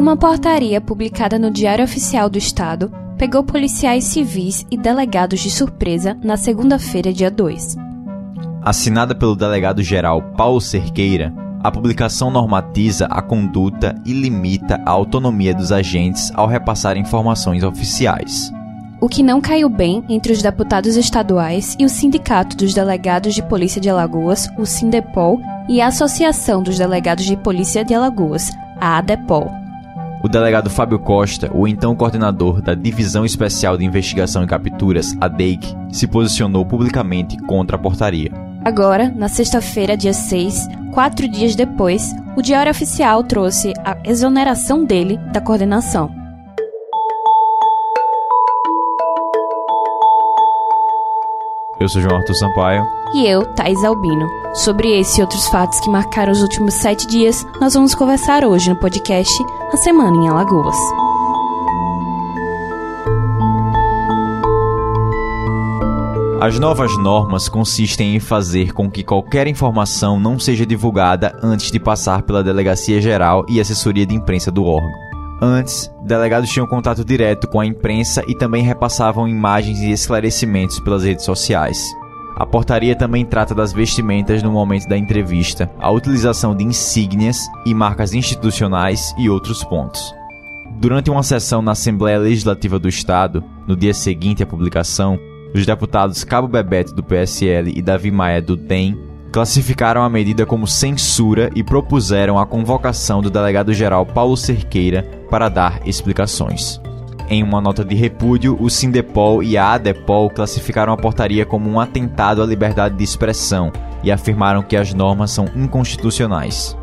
Uma portaria publicada no Diário Oficial do Estado pegou policiais civis e delegados de surpresa na segunda-feira, dia 2. Assinada pelo delegado-geral Paulo Cerqueira, a publicação normatiza a conduta e limita a autonomia dos agentes ao repassar informações oficiais. O que não caiu bem entre os deputados estaduais e o Sindicato dos Delegados de Polícia de Alagoas, o Sindepol, e a Associação dos Delegados de Polícia de Alagoas, a ADEPOL. O delegado Fábio Costa, o então coordenador da Divisão Especial de Investigação e Capturas, a DEIC, se posicionou publicamente contra a portaria. Agora, na sexta-feira, dia 6, quatro dias depois, o Diário Oficial trouxe a exoneração dele da coordenação. Eu sou João Arthur Sampaio. E eu, Thais Albino. Sobre esse e outros fatos que marcaram os últimos sete dias, nós vamos conversar hoje no podcast A Semana em Alagoas. As novas normas consistem em fazer com que qualquer informação não seja divulgada antes de passar pela Delegacia Geral e Assessoria de Imprensa do órgão. Antes, delegados tinham contato direto com a imprensa e também repassavam imagens e esclarecimentos pelas redes sociais. A portaria também trata das vestimentas no momento da entrevista, a utilização de insígnias e marcas institucionais e outros pontos. Durante uma sessão na Assembleia Legislativa do Estado, no dia seguinte à publicação, os deputados Cabo Bebeto do PSL e Davi Maia do DEM classificaram a medida como censura e propuseram a convocação do delegado-geral Paulo Cerqueira para dar explicações. Em uma nota de repúdio, o Sindepol e a ADEPOL classificaram a portaria como um atentado à liberdade de expressão e afirmaram que as normas são inconstitucionais.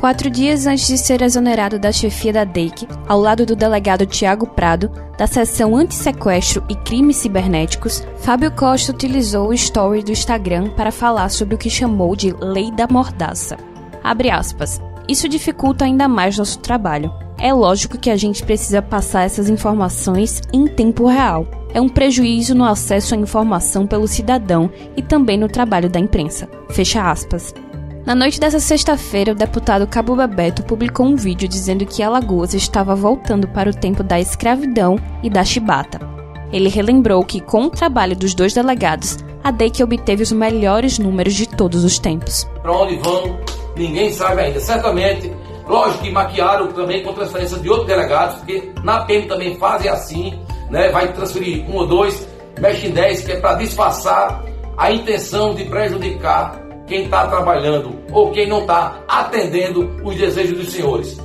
Quatro dias antes de ser exonerado da chefia da DEIC, ao lado do delegado Tiago Prado, da seção Antissequestro e Crimes Cibernéticos, Fábio Costa utilizou o story do Instagram para falar sobre o que chamou de Lei da Mordaça. Abre aspas. Isso dificulta ainda mais nosso trabalho. É lógico que a gente precisa passar essas informações em tempo real. É um prejuízo no acesso à informação pelo cidadão e também no trabalho da imprensa. Fecha aspas. Na noite dessa sexta-feira, o deputado Cabo Bebeto publicou um vídeo dizendo que Alagoas estava voltando para o tempo da escravidão e da chibata. Ele relembrou que, com o trabalho dos dois delegados, a DEIC obteve os melhores números de todos os tempos. Para onde vão, ninguém sabe ainda. Certamente, lógico que maquiaram também com transferência de outros delegados, porque na PM também fazem assim, né? vai transferir um ou dois, mexe em dez, que é para disfarçar a intenção de prejudicar quem está trabalhando ou quem não está atendendo os desejos dos senhores.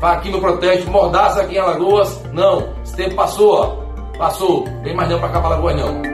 Aqui no protesto, mordaça aqui em Alagoas, não. Esse tempo passou, ó. Passou. Tem mais não para cá para Alagoas, não.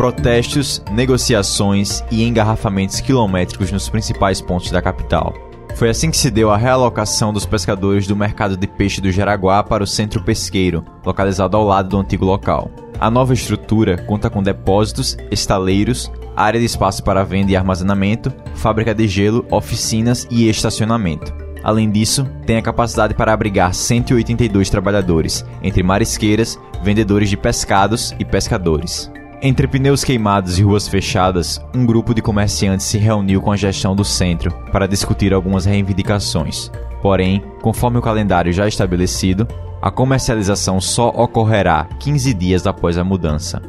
Protestos, negociações e engarrafamentos quilométricos nos principais pontos da capital. Foi assim que se deu a realocação dos pescadores do mercado de peixe do Jaraguá para o centro pesqueiro, localizado ao lado do antigo local. A nova estrutura conta com depósitos, estaleiros, área de espaço para venda e armazenamento, fábrica de gelo, oficinas e estacionamento. Além disso, tem a capacidade para abrigar 182 trabalhadores, entre marisqueiras, vendedores de pescados e pescadores. Entre pneus queimados e ruas fechadas, um grupo de comerciantes se reuniu com a gestão do centro para discutir algumas reivindicações. Porém, conforme o calendário já estabelecido, a comercialização só ocorrerá 15 dias após a mudança.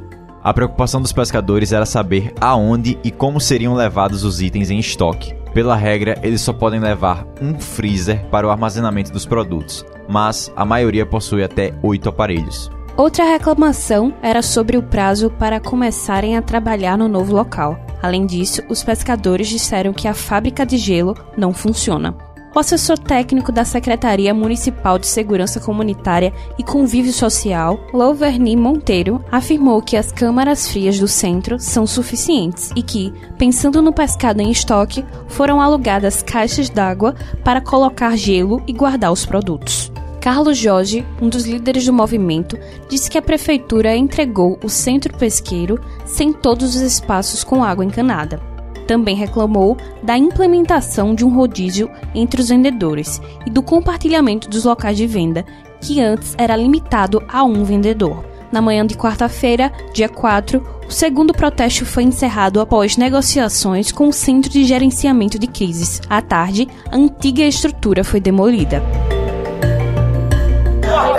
A preocupação dos pescadores era saber aonde e como seriam levados os itens em estoque. Pela regra, eles só podem levar um freezer para o armazenamento dos produtos, mas a maioria possui até oito aparelhos. Outra reclamação era sobre o prazo para começarem a trabalhar no novo local. Além disso, os pescadores disseram que a fábrica de gelo não funciona. O assessor técnico da Secretaria Municipal de Segurança Comunitária e Convívio Social, Louverny Monteiro, afirmou que as câmaras frias do centro são suficientes e que, pensando no pescado em estoque, foram alugadas caixas d'água para colocar gelo e guardar os produtos. Carlos Jorge, um dos líderes do movimento, disse que a prefeitura entregou o centro pesqueiro sem todos os espaços com água encanada também reclamou da implementação de um rodízio entre os vendedores e do compartilhamento dos locais de venda, que antes era limitado a um vendedor. Na manhã de quarta-feira, dia 4, o segundo protesto foi encerrado após negociações com o Centro de Gerenciamento de Crises. À tarde, a antiga estrutura foi demolida.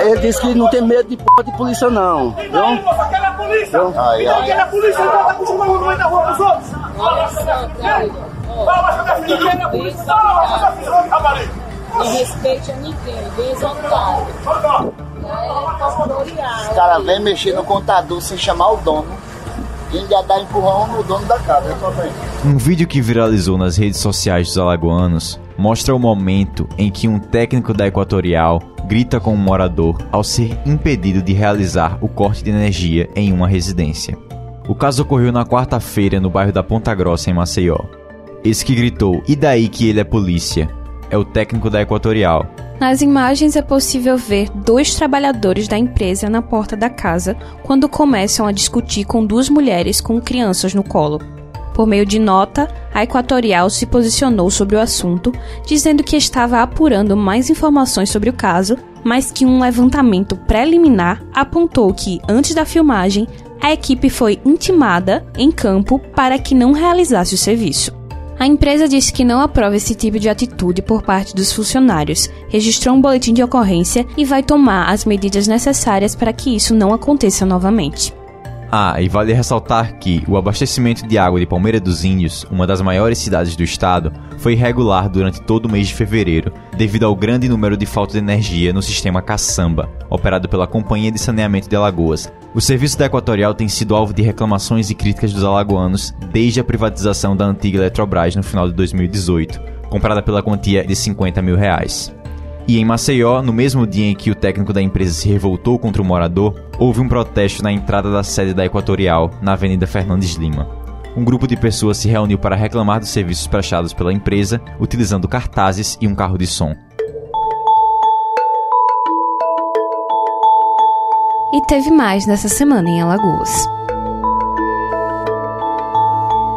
Ele disse que não tem medo de p de polícia, não. Viu? Aquela polícia! Aí, ó. Aquela polícia não tá com o meio da rua pros outros! Fala, mas cadê a polícia? Fala, mas cadê a rapaz? Não respeite a ninguém, desontado. Os caras vêm mexer no contador sem chamar o dono. E ainda dá empurrão no dono da casa. Um vídeo que viralizou nas redes sociais dos alagoanos mostra o momento em que um técnico da Equatorial grita com um morador ao ser impedido de realizar o corte de energia em uma residência. O caso ocorreu na quarta-feira no bairro da Ponta Grossa, em Maceió. Esse que gritou: E daí que ele é polícia? É o técnico da Equatorial. Nas imagens é possível ver dois trabalhadores da empresa na porta da casa quando começam a discutir com duas mulheres com crianças no colo. Por meio de nota, a Equatorial se posicionou sobre o assunto, dizendo que estava apurando mais informações sobre o caso, mas que um levantamento preliminar apontou que, antes da filmagem, a equipe foi intimada em campo para que não realizasse o serviço. A empresa disse que não aprova esse tipo de atitude por parte dos funcionários, registrou um boletim de ocorrência e vai tomar as medidas necessárias para que isso não aconteça novamente. Ah, e vale ressaltar que o abastecimento de água de Palmeira dos Índios, uma das maiores cidades do estado, foi irregular durante todo o mês de fevereiro, devido ao grande número de falta de energia no sistema Caçamba, operado pela Companhia de Saneamento de Alagoas. O serviço da Equatorial tem sido alvo de reclamações e críticas dos alagoanos desde a privatização da antiga Eletrobras no final de 2018, comprada pela quantia de 50 mil reais. E em Maceió, no mesmo dia em que o técnico da empresa se revoltou contra o morador, houve um protesto na entrada da sede da Equatorial, na Avenida Fernandes Lima. Um grupo de pessoas se reuniu para reclamar dos serviços prestados pela empresa, utilizando cartazes e um carro de som. E teve mais nessa semana em Alagoas.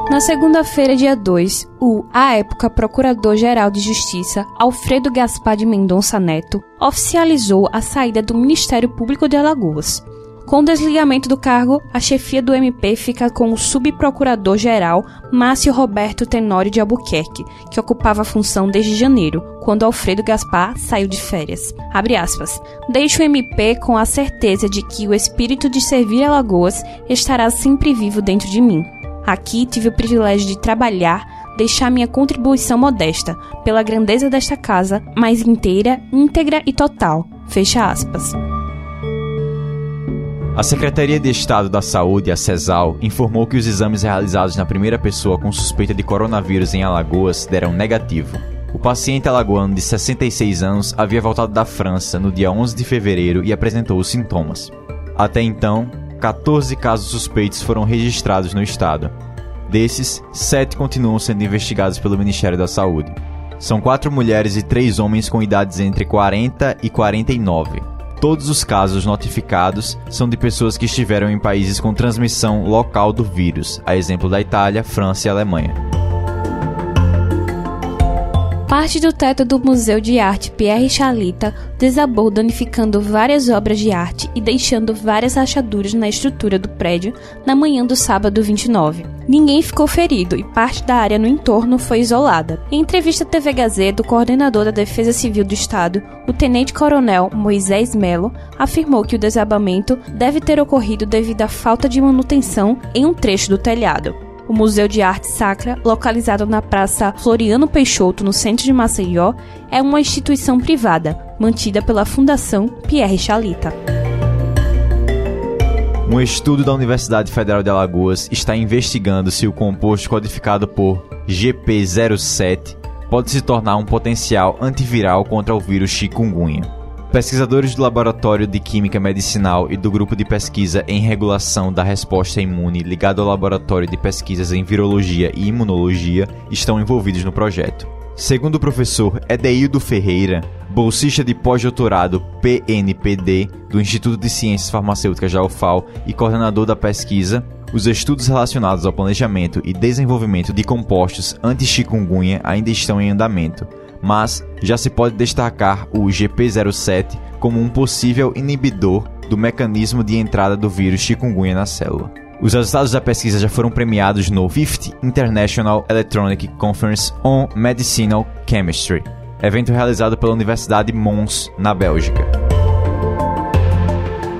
Na segunda-feira, dia 2, o, à época, Procurador-Geral de Justiça, Alfredo Gaspar de Mendonça Neto, oficializou a saída do Ministério Público de Alagoas. Com o desligamento do cargo, a chefia do MP fica com o subprocurador-geral Márcio Roberto Tenório de Albuquerque, que ocupava a função desde janeiro, quando Alfredo Gaspar saiu de férias. Abre aspas. Deixo o MP com a certeza de que o espírito de servir Alagoas estará sempre vivo dentro de mim. Aqui tive o privilégio de trabalhar, deixar minha contribuição modesta, pela grandeza desta casa, mais inteira, íntegra e total. Fecha aspas. A Secretaria de Estado da Saúde, a CESAL, informou que os exames realizados na primeira pessoa com suspeita de coronavírus em Alagoas deram negativo. O paciente alagoano de 66 anos havia voltado da França no dia 11 de fevereiro e apresentou os sintomas. Até então, 14 casos suspeitos foram registrados no estado. Desses, 7 continuam sendo investigados pelo Ministério da Saúde. São 4 mulheres e 3 homens com idades entre 40 e 49. Todos os casos notificados são de pessoas que estiveram em países com transmissão local do vírus, a exemplo da Itália, França e Alemanha. Parte do teto do Museu de Arte Pierre Chalita desabou, danificando várias obras de arte e deixando várias rachaduras na estrutura do prédio na manhã do sábado 29. Ninguém ficou ferido e parte da área no entorno foi isolada. Em entrevista à TV Gazeta, o coordenador da Defesa Civil do Estado, o tenente-coronel Moisés Melo, afirmou que o desabamento deve ter ocorrido devido à falta de manutenção em um trecho do telhado. O Museu de Arte Sacra, localizado na Praça Floriano Peixoto, no centro de Maceió, é uma instituição privada, mantida pela Fundação Pierre Chalita. Um estudo da Universidade Federal de Alagoas está investigando se o composto codificado por GP07 pode se tornar um potencial antiviral contra o vírus chikungunya. Pesquisadores do Laboratório de Química Medicinal e do Grupo de Pesquisa em Regulação da Resposta Imune ligado ao Laboratório de Pesquisas em Virologia e Imunologia estão envolvidos no projeto. Segundo o professor Edeildo Ferreira, bolsista de pós-doutorado PNPD do Instituto de Ciências Farmacêuticas da UFAL e coordenador da pesquisa, os estudos relacionados ao planejamento e desenvolvimento de compostos anti-chikungunya ainda estão em andamento, mas já se pode destacar o GP07 como um possível inibidor do mecanismo de entrada do vírus chikungunya na célula. Os resultados da pesquisa já foram premiados no 50 International Electronic Conference on Medicinal Chemistry, evento realizado pela Universidade Mons, na Bélgica.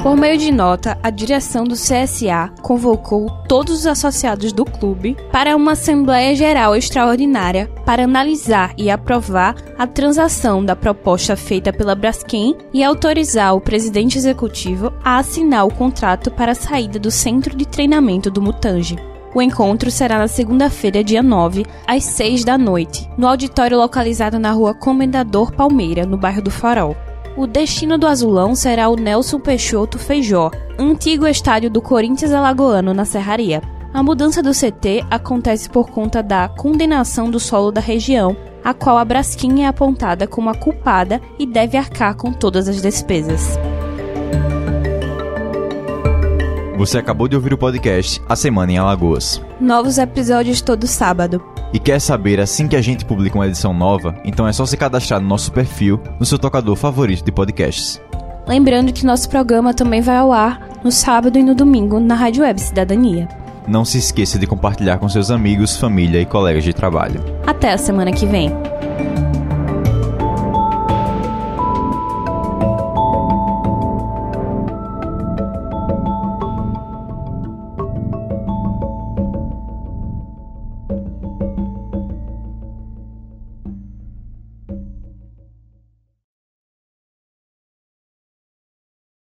Por meio de nota, a direção do CSA convocou todos os associados do clube para uma Assembleia Geral Extraordinária para analisar e aprovar a transação da proposta feita pela Braskem e autorizar o presidente executivo a assinar o contrato para a saída do centro de treinamento do Mutange. O encontro será na segunda-feira, dia 9, às 6 da noite, no auditório localizado na rua Comendador Palmeira, no bairro do Farol. O destino do azulão será o Nelson Peixoto Feijó, antigo estádio do Corinthians Alagoano na Serraria. A mudança do CT acontece por conta da condenação do solo da região, a qual a Braskem é apontada como a culpada e deve arcar com todas as despesas. Você acabou de ouvir o podcast A Semana em Alagoas. Novos episódios todo sábado. E quer saber assim que a gente publica uma edição nova? Então é só se cadastrar no nosso perfil no seu tocador favorito de podcasts. Lembrando que nosso programa também vai ao ar no sábado e no domingo na Rádio Web Cidadania. Não se esqueça de compartilhar com seus amigos, família e colegas de trabalho. Até a semana que vem.